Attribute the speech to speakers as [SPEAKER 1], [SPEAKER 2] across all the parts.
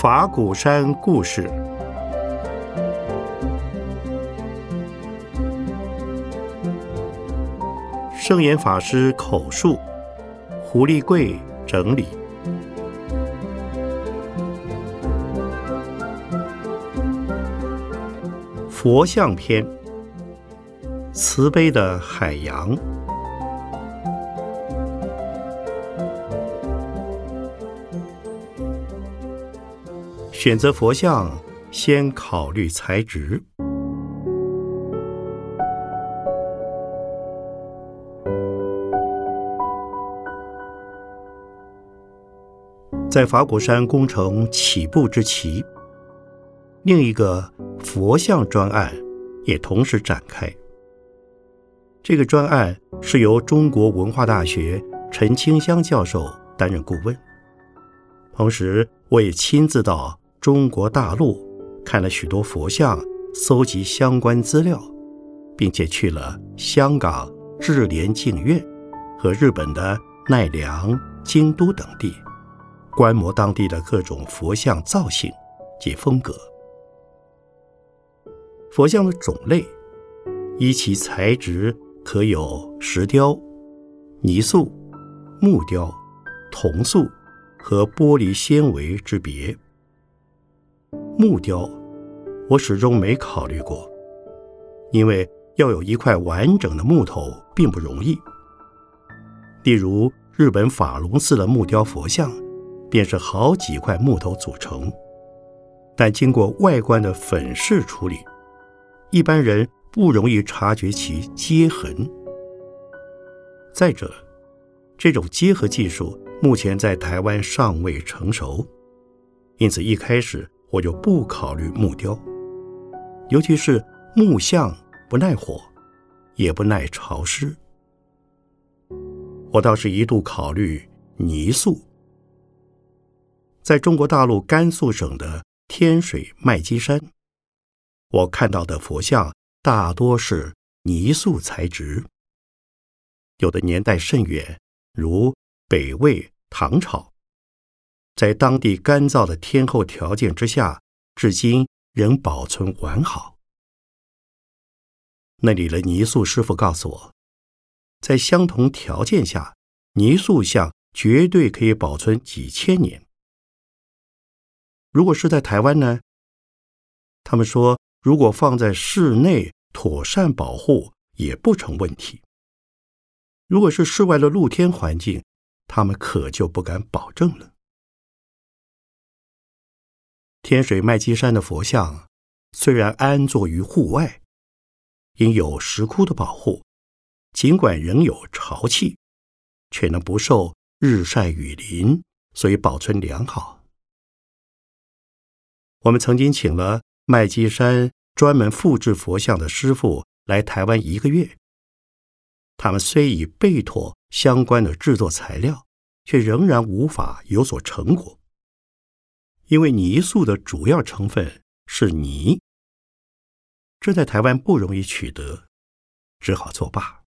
[SPEAKER 1] 法鼓山故事。圣严法师口述，胡立贵整理。佛像篇，慈悲的海洋。选择佛像，先考虑材质。在法鼓山工程起步之期，另一个佛像专案也同时展开。这个专案是由中国文化大学陈清香教授担任顾问，同时我也亲自到。中国大陆看了许多佛像，搜集相关资料，并且去了香港智莲净院和日本的奈良、京都等地，观摩当地的各种佛像造型及风格。佛像的种类依其材质，可有石雕、泥塑、木雕、铜塑和玻璃纤维之别。木雕，我始终没考虑过，因为要有一块完整的木头并不容易。例如，日本法隆寺的木雕佛像，便是好几块木头组成，但经过外观的粉饰处理，一般人不容易察觉其接痕。再者，这种结合技术目前在台湾尚未成熟，因此一开始。我就不考虑木雕，尤其是木像不耐火，也不耐潮湿。我倒是一度考虑泥塑。在中国大陆甘肃省的天水麦积山，我看到的佛像大多是泥塑材质，有的年代甚远，如北魏、唐朝。在当地干燥的天候条件之下，至今仍保存完好。那里的泥塑师傅告诉我，在相同条件下，泥塑像绝对可以保存几千年。如果是在台湾呢？他们说，如果放在室内妥善保护也不成问题。如果是室外的露天环境，他们可就不敢保证了。天水麦积山的佛像虽然安坐于户外，因有石窟的保护，尽管仍有潮气，却能不受日晒雨淋，所以保存良好。我们曾经请了麦积山专门复制佛像的师傅来台湾一个月，他们虽已备妥相关的制作材料，却仍然无法有所成果。因为泥塑的主要成分是泥，这在台湾不容易取得，只好作罢。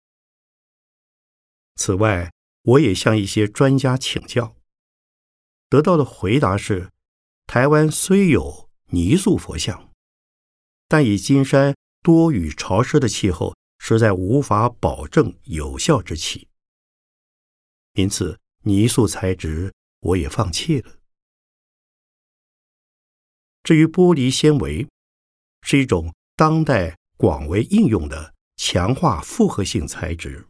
[SPEAKER 1] 此外，我也向一些专家请教，得到的回答是：台湾虽有泥塑佛像，但以金山多雨潮湿的气候，实在无法保证有效之气。因此，泥塑材质我也放弃了。至于玻璃纤维，是一种当代广为应用的强化复合性材质。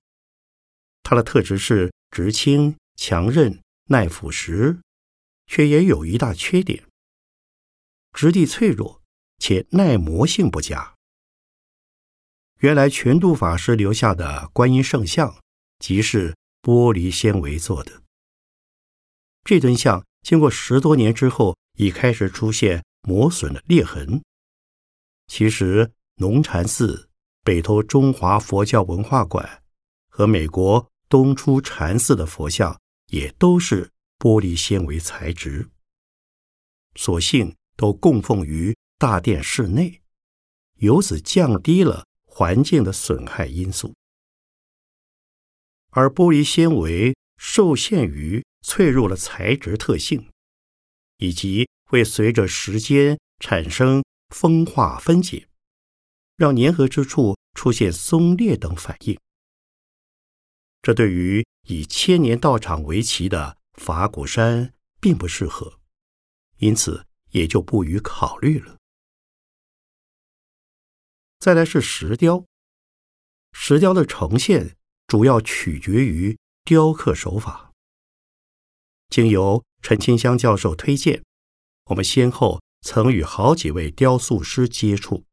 [SPEAKER 1] 它的特质是直轻、强韧、耐腐蚀，却也有一大缺点：质地脆弱且耐磨性不佳。原来全度法师留下的观音圣像，即是玻璃纤维做的。这尊像经过十多年之后，已开始出现。磨损的裂痕。其实，龙禅寺、北投中华佛教文化馆和美国东出禅寺的佛像也都是玻璃纤维材质，所幸都供奉于大殿室内，由此降低了环境的损害因素。而玻璃纤维受限于脆弱的材质特性，以及会随着时间产生风化分解，让粘合之处出现松裂等反应。这对于以千年道场为旗的法鼓山并不适合，因此也就不予考虑了。再来是石雕，石雕的呈现主要取决于雕刻手法。经由陈清香教授推荐，我们先后曾与好几位雕塑师接触，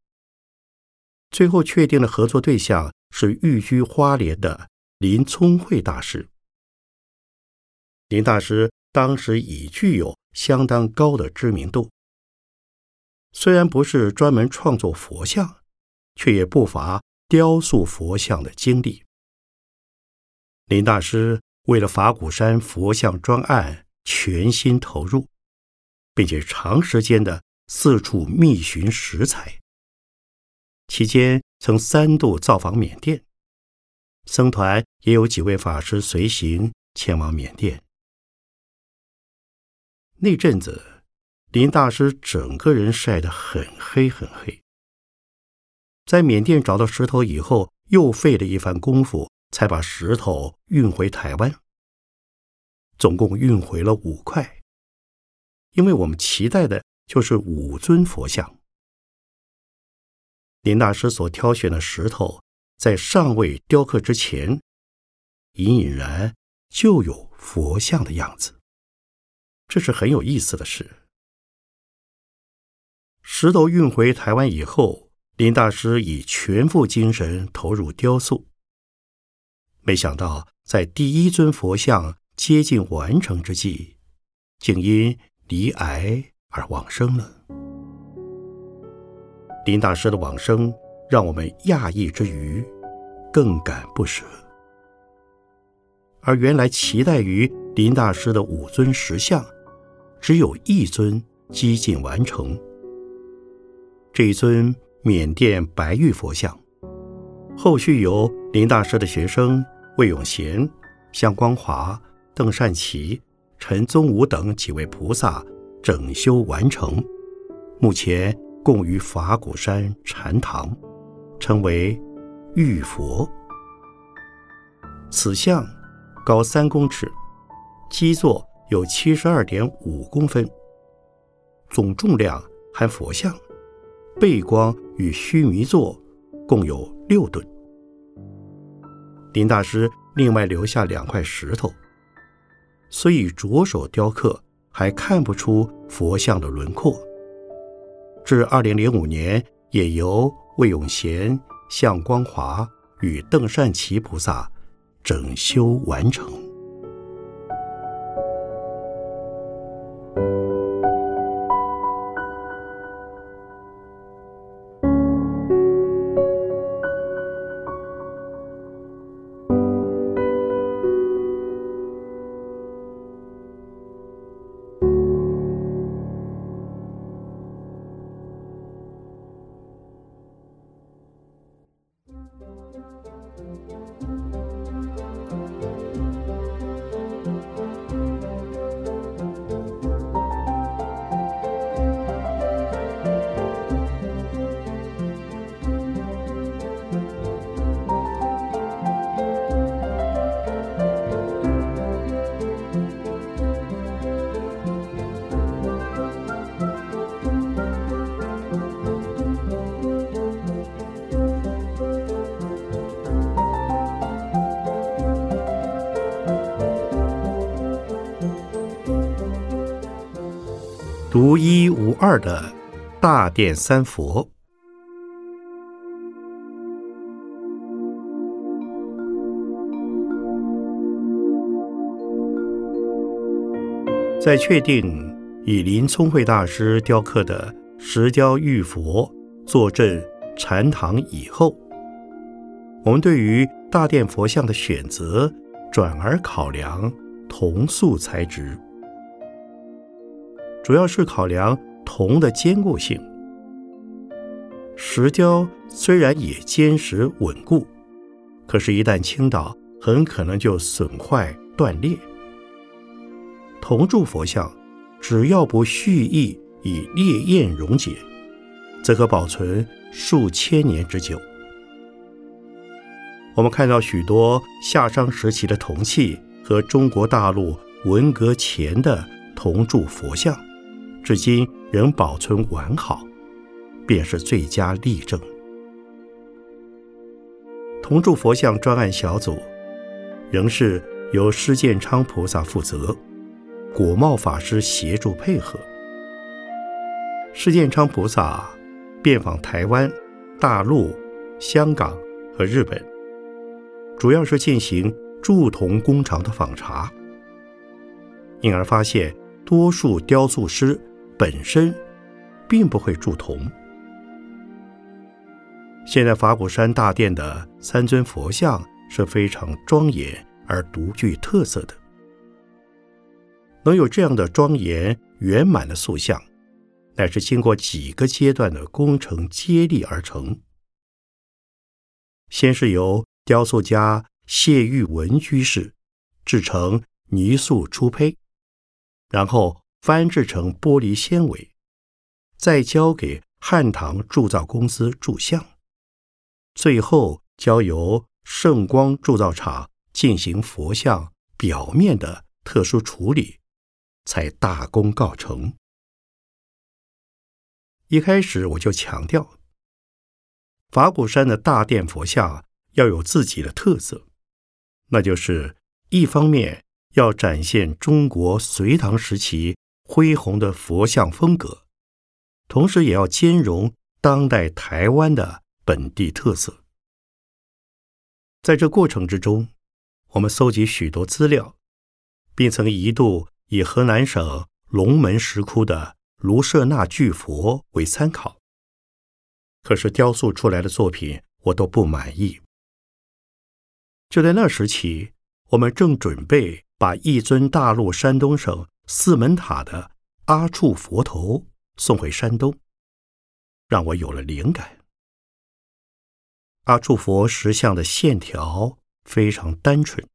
[SPEAKER 1] 最后确定的合作对象是寓居花莲的林聪慧大师。林大师当时已具有相当高的知名度，虽然不是专门创作佛像。却也不乏雕塑佛像的经历。林大师为了法鼓山佛像专案全心投入，并且长时间的四处觅寻石材。期间曾三度造访缅甸，僧团也有几位法师随行前往缅甸。那阵子，林大师整个人晒得很黑很黑。在缅甸找到石头以后，又费了一番功夫，才把石头运回台湾。总共运回了五块，因为我们期待的就是五尊佛像。林大师所挑选的石头，在尚未雕刻之前，隐隐然就有佛像的样子，这是很有意思的事。石头运回台湾以后。林大师以全副精神投入雕塑，没想到在第一尊佛像接近完成之际，竟因离癌而往生了。林大师的往生让我们讶异之余，更感不舍。而原来期待于林大师的五尊石像，只有一尊几近完成，这尊。缅甸白玉佛像，后续由林大师的学生魏永贤、向光华、邓善奇、陈宗武等几位菩萨整修完成，目前供于法鼓山禅堂，称为玉佛。此像高三公尺，基座有七十二点五公分，总重量含佛像。背光与须弥座共有六吨。林大师另外留下两块石头，虽以着手雕刻，还看不出佛像的轮廓。至二零零五年，也由魏永贤、向光华与邓善奇菩萨整修完成。独一无二的大殿三佛，在确定以林聪慧大师雕刻的石雕玉佛坐镇禅堂以后，我们对于大殿佛像的选择转而考量铜塑材质。主要是考量铜的坚固性。石雕虽然也坚实稳固，可是，一旦倾倒，很可能就损坏断裂。铜铸佛像，只要不蓄意以烈焰溶解，则可保存数千年之久。我们看到许多夏商时期的铜器和中国大陆文革前的铜铸佛像，至今仍保存完好，便是最佳例证。铜铸佛像专案小组仍是由施建昌菩萨负责，果茂法师协助配合。施建昌菩萨遍访台湾、大陆、香港和日本，主要是进行铸铜工厂的访查，因而发现多数雕塑师本身并不会铸铜。现在法鼓山大殿的三尊佛像是非常庄严而独具特色的，能有这样的庄严圆满的塑像，乃是经过几个阶段的工程接力而成。先是由雕塑家谢玉文居士制成泥塑初胚，然后翻制成玻璃纤维，再交给汉唐铸造公司铸像。最后交由圣光铸造厂进行佛像表面的特殊处理，才大功告成。一开始我就强调，法鼓山的大殿佛像要有自己的特色，那就是一方面要展现中国隋唐时期恢宏的佛像风格，同时也要兼容当代台湾的。本地特色，在这过程之中，我们搜集许多资料，并曾一度以河南省龙门石窟的卢舍那巨佛为参考。可是雕塑出来的作品我都不满意。就在那时起，我们正准备把一尊大陆山东省四门塔的阿处佛头送回山东，让我有了灵感。阿处佛石像的线条非常单纯，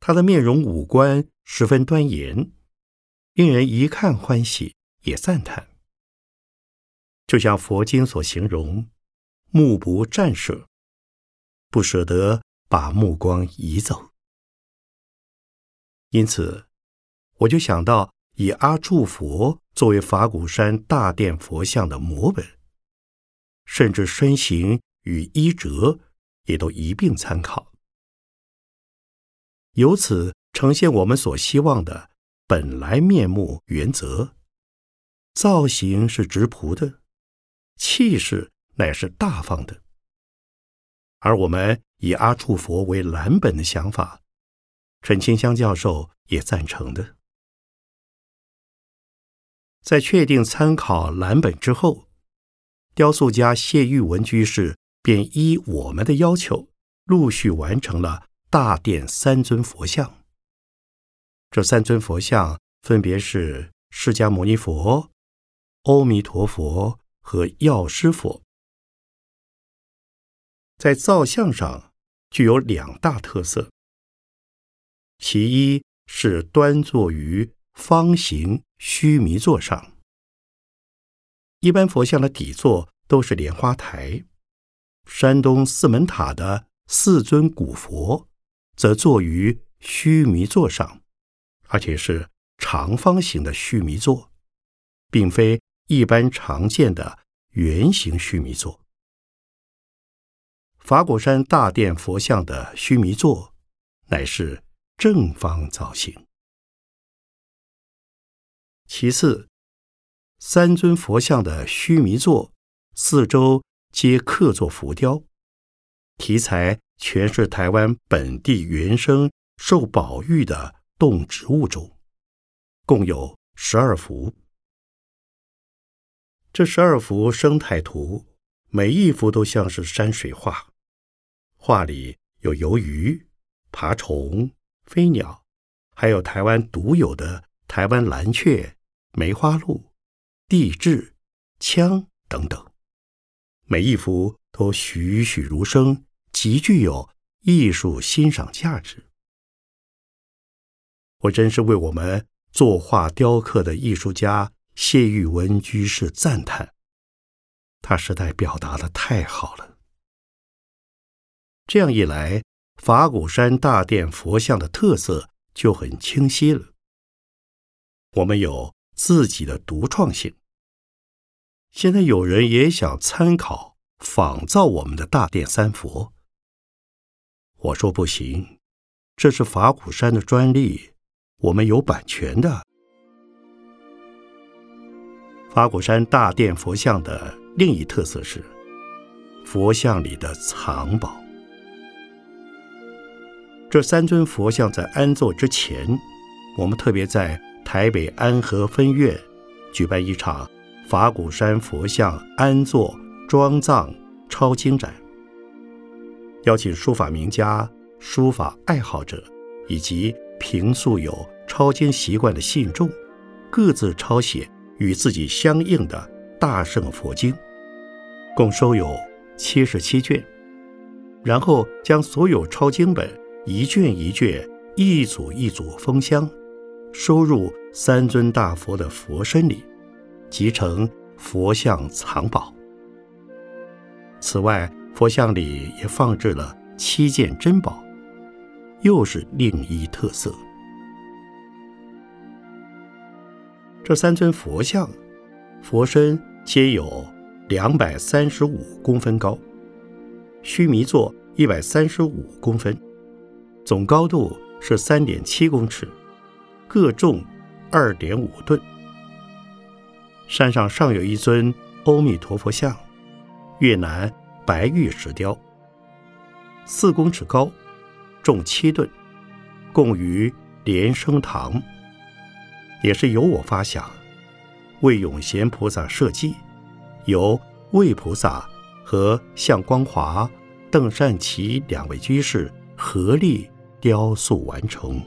[SPEAKER 1] 他的面容五官十分端严，令人一看欢喜，也赞叹。就像佛经所形容，目不暂舍，不舍得把目光移走。因此，我就想到以阿处佛作为法鼓山大殿佛像的模本，甚至身形。与衣着也都一并参考，由此呈现我们所希望的本来面目原则。造型是直朴的，气势乃是大方的。而我们以阿处佛为蓝本的想法，陈清香教授也赞成的。在确定参考蓝本之后，雕塑家谢玉文居士。便依我们的要求，陆续完成了大殿三尊佛像。这三尊佛像分别是释迦牟尼佛、阿弥陀佛和药师佛。在造像上具有两大特色，其一是端坐于方形须弥座上。一般佛像的底座都是莲花台。山东四门塔的四尊古佛，则坐于须弥座上，而且是长方形的须弥座，并非一般常见的圆形须弥座。法果山大殿佛像的须弥座，乃是正方造型。其次，三尊佛像的须弥座四周。皆刻作浮雕，题材全是台湾本地原生受保育的动植物种，共有十二幅。这十二幅生态图，每一幅都像是山水画，画里有游鱼、爬虫、飞鸟，还有台湾独有的台湾蓝雀、梅花鹿、地质、枪等等。每一幅都栩栩如生，极具有艺术欣赏价值。我真是为我们作画雕刻的艺术家谢玉文居士赞叹，他实在表达的太好了。这样一来，法鼓山大殿佛像的特色就很清晰了。我们有自己的独创性。现在有人也想参考仿造我们的大殿三佛，我说不行，这是法鼓山的专利。我们有版权的。法鼓山大殿佛像的另一特色是，佛像里的藏宝。这三尊佛像在安坐之前，我们特别在台北安和分院举办一场法鼓山佛像安坐装藏抄经展，邀请书法名家、书法爱好者以及平素有抄经习惯的信众，各自抄写与自己相应的大圣佛经，共收有七十七卷。然后将所有抄经本一卷一卷、一组一组封箱，收入三尊大佛的佛身里，集成佛像藏宝。此外，佛像里也放置了七件珍宝。又是另一特色。这三尊佛像，佛身皆有两百三十五公分高，须弥座一百三十五公分，总高度是三点七公尺，各重二点五吨。山上尚有一尊阿弥陀佛像，越南白玉石雕，四公尺高。重七吨，供于莲生堂，也是由我发想，为永贤菩萨设计，由魏菩萨和向光华、邓善奇两位居士合力雕塑完成。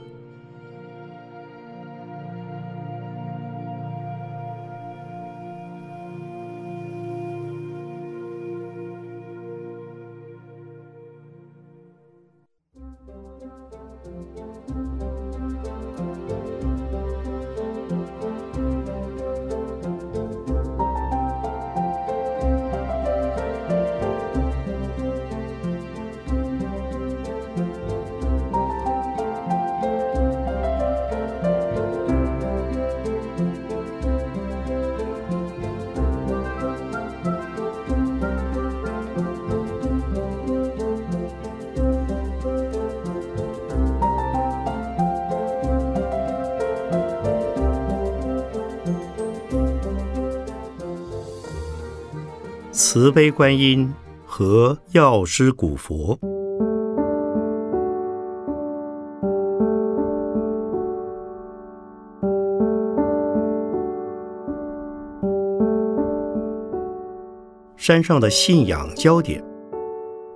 [SPEAKER 1] 慈悲观音和药师古佛，山上的信仰焦点，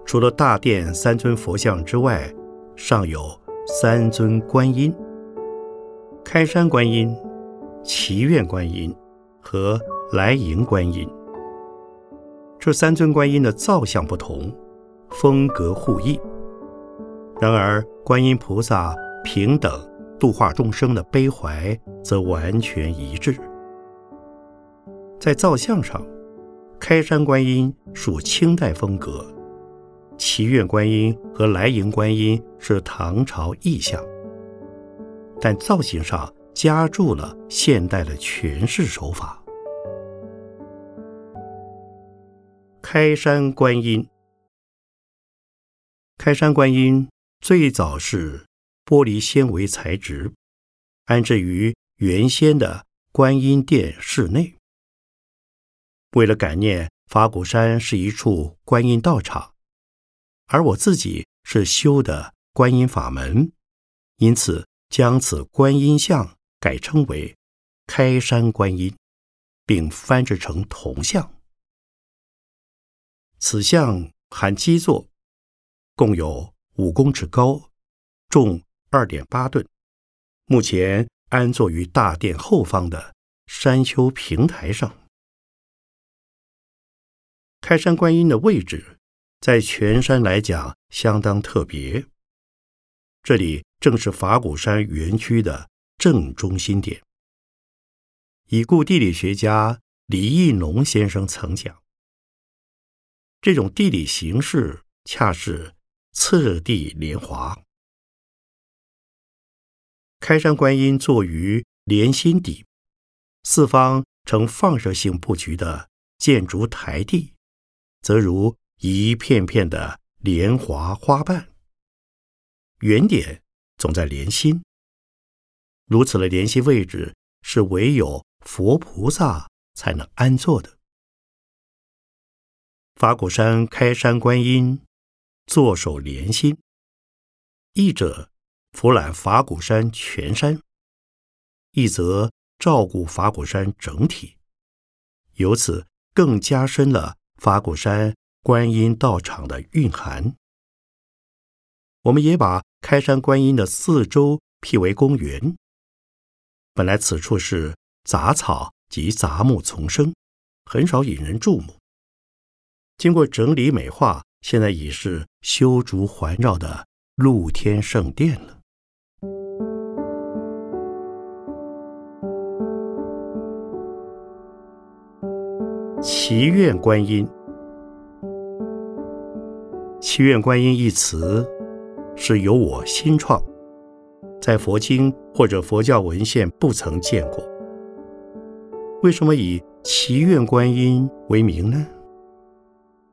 [SPEAKER 1] 除了大殿三尊佛像之外，尚有三尊观音：开山观音、祈愿观音和来迎观音。这三尊观音的造像不同，风格互异。然而，观音菩萨平等度化众生的悲怀则完全一致。在造像上，开山观音属清代风格，祈愿观音和来迎观音是唐朝意象，但造型上加注了现代的诠释手法。开山观音，开山观音最早是玻璃纤维材质，安置于原先的观音殿室内。为了感念法鼓山是一处观音道场，而我自己是修的观音法门，因此将此观音像改称为开山观音，并翻制成铜像。此像含基座，共有五公尺高，重二点八吨。目前安坐于大殿后方的山丘平台上。开山观音的位置在全山来讲相当特别。这里正是法鼓山园区的正中心点。已故地理学家李义农先生曾讲：“这种地理形势，恰是次第莲华。开山观音坐于莲心底，四方呈放射性布局的建筑台地，则如一片片的莲华花瓣。原点总在莲心，如此的莲心位置，是唯有。”佛菩萨才能安坐的。法鼓山开山观音坐守莲心，一者俯览法鼓山全山，一则照顾法鼓山整体，由此更加深了法鼓山观音道场的蕴含。我们也把开山观音的四周辟为公园，本来此处是。杂草及杂木丛生，很少引人注目。经过整理美化，现在已是修竹环绕的露天圣殿了。祈愿观音，祈愿观音一词是由我新创，在佛经或者佛教文献不曾见过。为什么以祈愿观音为名呢？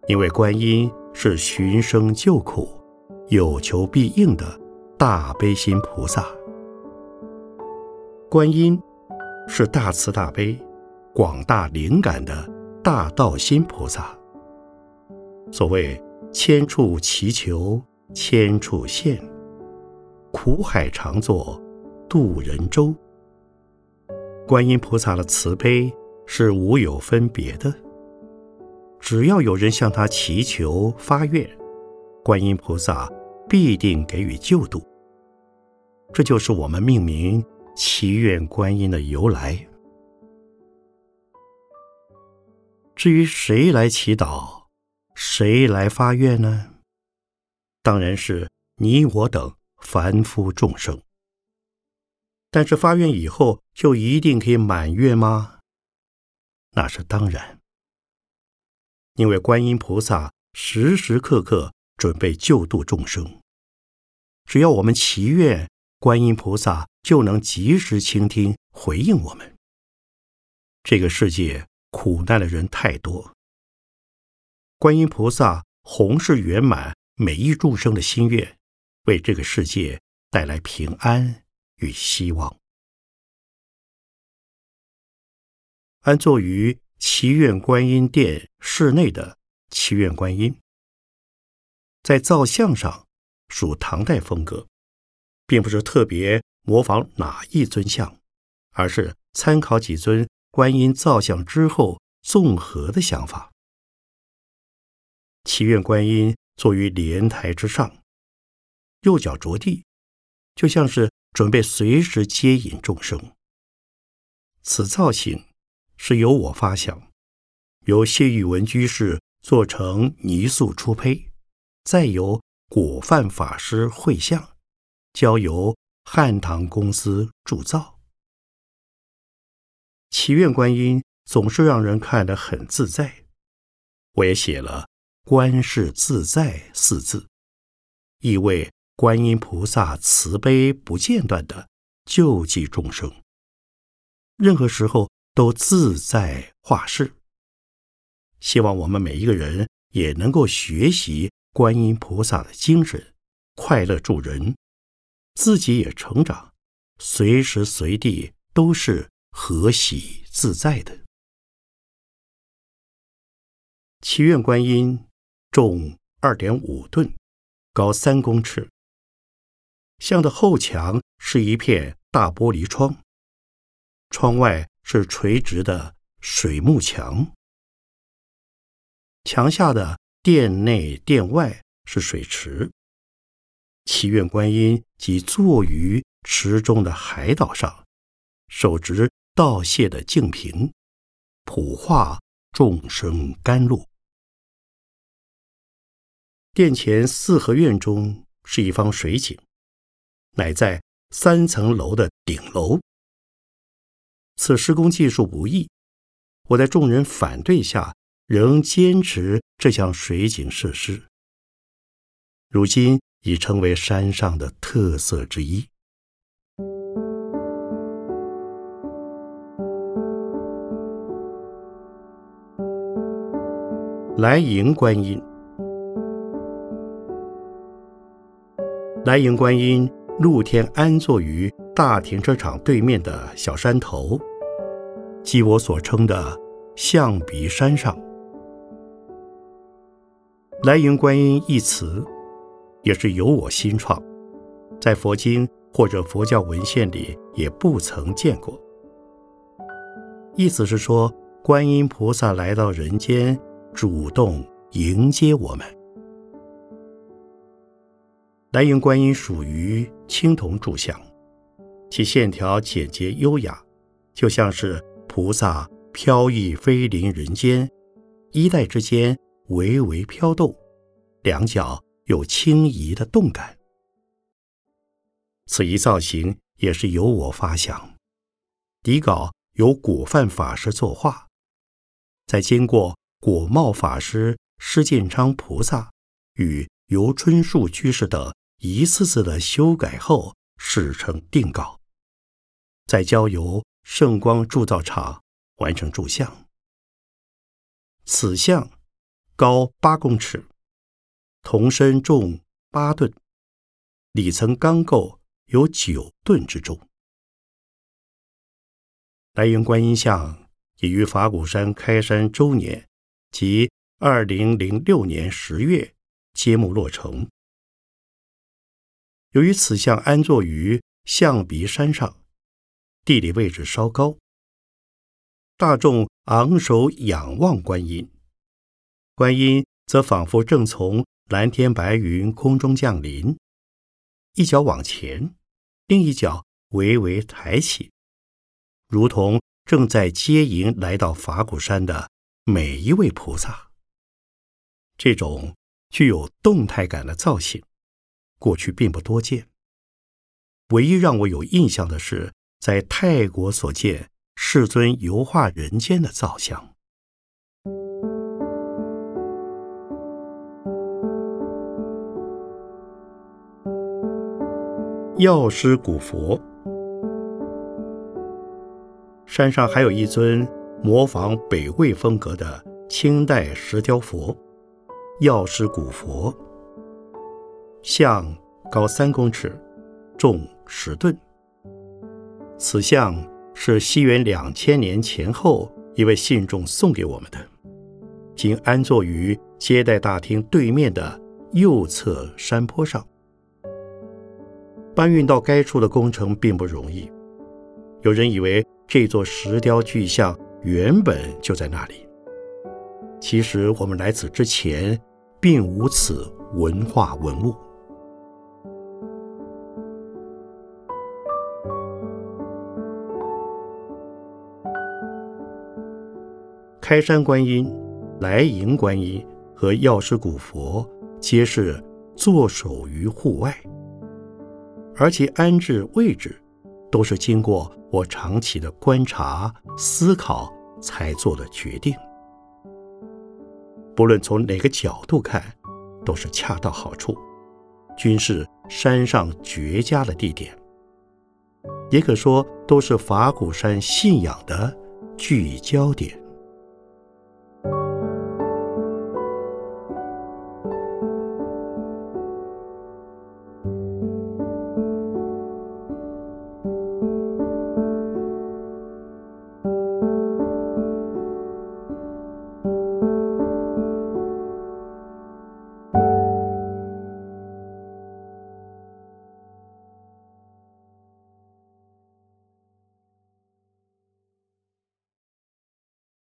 [SPEAKER 1] 因为观音是寻声救苦、有求必应的大悲心菩萨。观音是大慈大悲、广大灵感的大道心菩萨。所谓千处祈求千处现，苦海常作渡人舟。观音菩萨的慈悲是无有分别的，只要有人向他祈求发愿，观音菩萨必定给予救度。这就是我们命名祈愿观音的由来。至于谁来祈祷，谁来发愿呢？当然是你我等凡夫众生。但是发愿以后就一定可以满愿吗？那是当然，因为观音菩萨时时刻刻准备救度众生，只要我们祈愿，观音菩萨就能及时倾听回应我们。这个世界苦难的人太多，观音菩萨弘誓圆满每一众生的心愿，为这个世界带来平安。与希望，安坐于祈愿观音殿室内的祈愿观音，在造像上属唐代风格，并不是特别模仿哪一尊像，而是参考几尊观音造像之后综合的想法。祈愿观音坐于莲台之上，右脚着地，就像是。准备随时接引众生。此造型是由我发想，由谢玉文居士做成泥塑出胚，再由果范法师绘像，交由汉唐公司铸造。祈愿观音总是让人看得很自在，我也写了“观世自在”四字，意味。观音菩萨慈悲不间断的救济众生，任何时候都自在化世。希望我们每一个人也能够学习观音菩萨的精神，快乐助人，自己也成长，随时随地都是和喜自在的。祈愿观音重二点五吨，高三公尺。像的后墙是一片大玻璃窗，窗外是垂直的水幕墙，墙下的殿内殿外是水池。祈愿观音即坐于池中的海岛上，手执道谢的净瓶，普化众生甘露。殿前四合院中是一方水井，乃在三层楼的顶楼。此施工技术不易，我在众人反对下，仍坚持这项水井设施。如今已成为山上的特色之一。来迎观音，来迎观音露天安坐于大停车场对面的小山头，即我所称的象鼻山上。来迎观音一词，也是由我新创，在佛经或者佛教文献里也不曾见过。意思是说，观音菩萨来到人间。主动迎接我们。来迎观音属于青铜铸像，其线条简洁优雅，就像是菩萨飘逸飞临人间，衣带之间微微飘动，两脚有轻移的动感。此一造型也是由我发想，底稿由果范法师作画，在经过。果茂法师、施建昌菩萨与游春树居士等一次次的修改后，事成定稿，再交由圣光铸造厂完成铸像。此像高八公尺，铜身重八吨，里层钢构有九吨之重。来迎观音像已于法鼓山开山周年。即二零零六年十月揭幕落成。由于此像安坐于象鼻山上，地理位置稍高，大众昂首仰望观音，观音则仿佛正从蓝天白云空中降临，一脚往前，另一脚微微抬起，如同正在接迎来到法鼓山的。每一位菩萨，这种具有动态感的造型，过去并不多见。唯一让我有印象的是，在泰国所见世尊油画人间的造像。药师古佛，山上还有一尊。模仿北魏风格的清代石雕佛，药师古佛，像高三公尺，重十吨。此像是西元两千年前后一位信众送给我们的，今安坐于接待大厅对面的右侧山坡上。搬运到该处的工程并不容易，有人以为这座石雕巨像。原本就在那里。其实我们来此之前，并无此文化文物。开山观音、来迎观音和药师古佛，皆是坐守于户外，而其安置位置，都是经过我长期的观察思考。才做的决定，不论从哪个角度看，都是恰到好处，均是山上绝佳的地点，也可说都是法鼓山信仰的聚焦点。